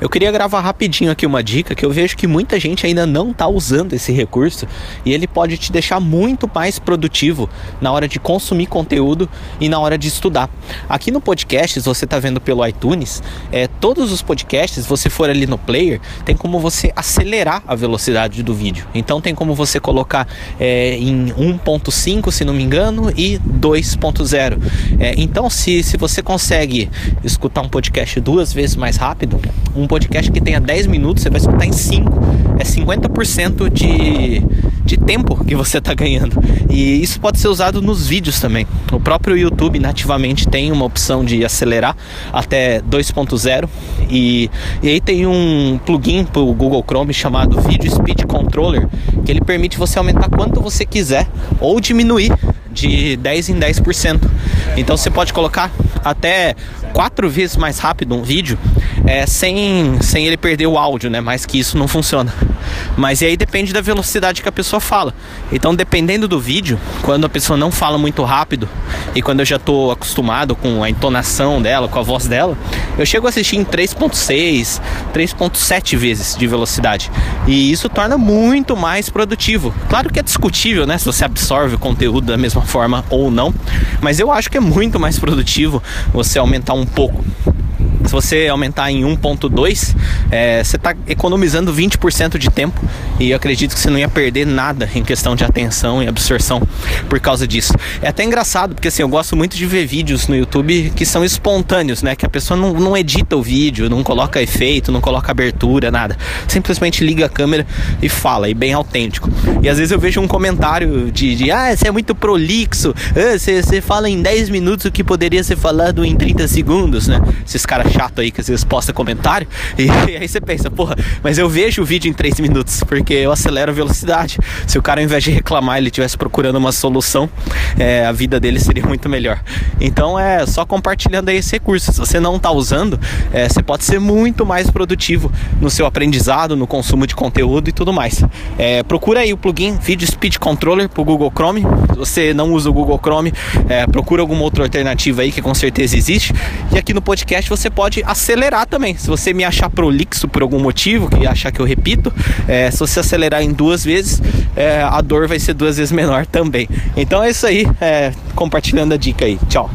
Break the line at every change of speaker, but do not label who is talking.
Eu queria gravar rapidinho aqui uma dica que eu vejo que muita gente ainda não está usando esse recurso e ele pode te deixar muito mais produtivo na hora de consumir conteúdo e na hora de estudar. Aqui no podcast, você está vendo pelo iTunes, é, todos os podcasts, você for ali no player, tem como você acelerar a velocidade do vídeo. Então tem como você colocar é, em 1.5, se não me engano, e 2.0. É, então se, se você consegue escutar um podcast duas vezes mais rápido, um podcast que tenha 10 minutos, você vai escutar em 5. É 50% de, de tempo que você está ganhando. E isso pode ser usado nos vídeos também. O próprio YouTube nativamente tem uma opção de acelerar até 2.0 e, e aí tem um plugin para o Google Chrome chamado Video Speed Controller que ele permite você aumentar quanto você quiser ou diminuir de 10 em 10%. Então você pode colocar até quatro vezes mais rápido um vídeo é, sem, sem ele perder o áudio, né? Mas que isso não funciona. Mas e aí depende da velocidade que a pessoa fala. Então, dependendo do vídeo, quando a pessoa não fala muito rápido e quando eu já estou acostumado com a entonação dela, com a voz dela, eu chego a assistir em 3.6, 3.7 vezes de velocidade. E isso torna muito mais produtivo. Claro que é discutível, né, se você absorve o conteúdo da mesma forma ou não, mas eu acho que é muito mais produtivo você aumentar um pouco se você aumentar em 1.2, é, você está economizando 20% de tempo e eu acredito que você não ia perder nada em questão de atenção e absorção por causa disso. É até engraçado, porque assim, eu gosto muito de ver vídeos no YouTube que são espontâneos, né? Que a pessoa não, não edita o vídeo, não coloca efeito, não coloca abertura, nada. Simplesmente liga a câmera e fala, e bem autêntico. E às vezes eu vejo um comentário de, de ah, você é muito prolixo, ah, você, você fala em 10 minutos o que poderia ser falado em 30 segundos, né? Esses caras chato aí que às vezes posta comentário. E, aí você pensa, porra, mas eu vejo o vídeo em 3 minutos, porque eu acelero a velocidade. Se o cara, ao invés de reclamar, ele estivesse procurando uma solução, é, a vida dele seria muito melhor. Então é só compartilhando aí esse recurso. Se você não está usando, é, você pode ser muito mais produtivo no seu aprendizado, no consumo de conteúdo e tudo mais. É, procura aí o plugin Video Speed Controller para o Google Chrome. Se você não usa o Google Chrome, é, procura alguma outra alternativa aí que com certeza existe. E aqui no podcast você pode acelerar também. Se você me achar prolixo por algum motivo, que achar que eu repito, é, se você acelerar em duas vezes, é, a dor vai ser duas vezes menor também. Então é isso aí, é, compartilhando a dica aí. Tchau.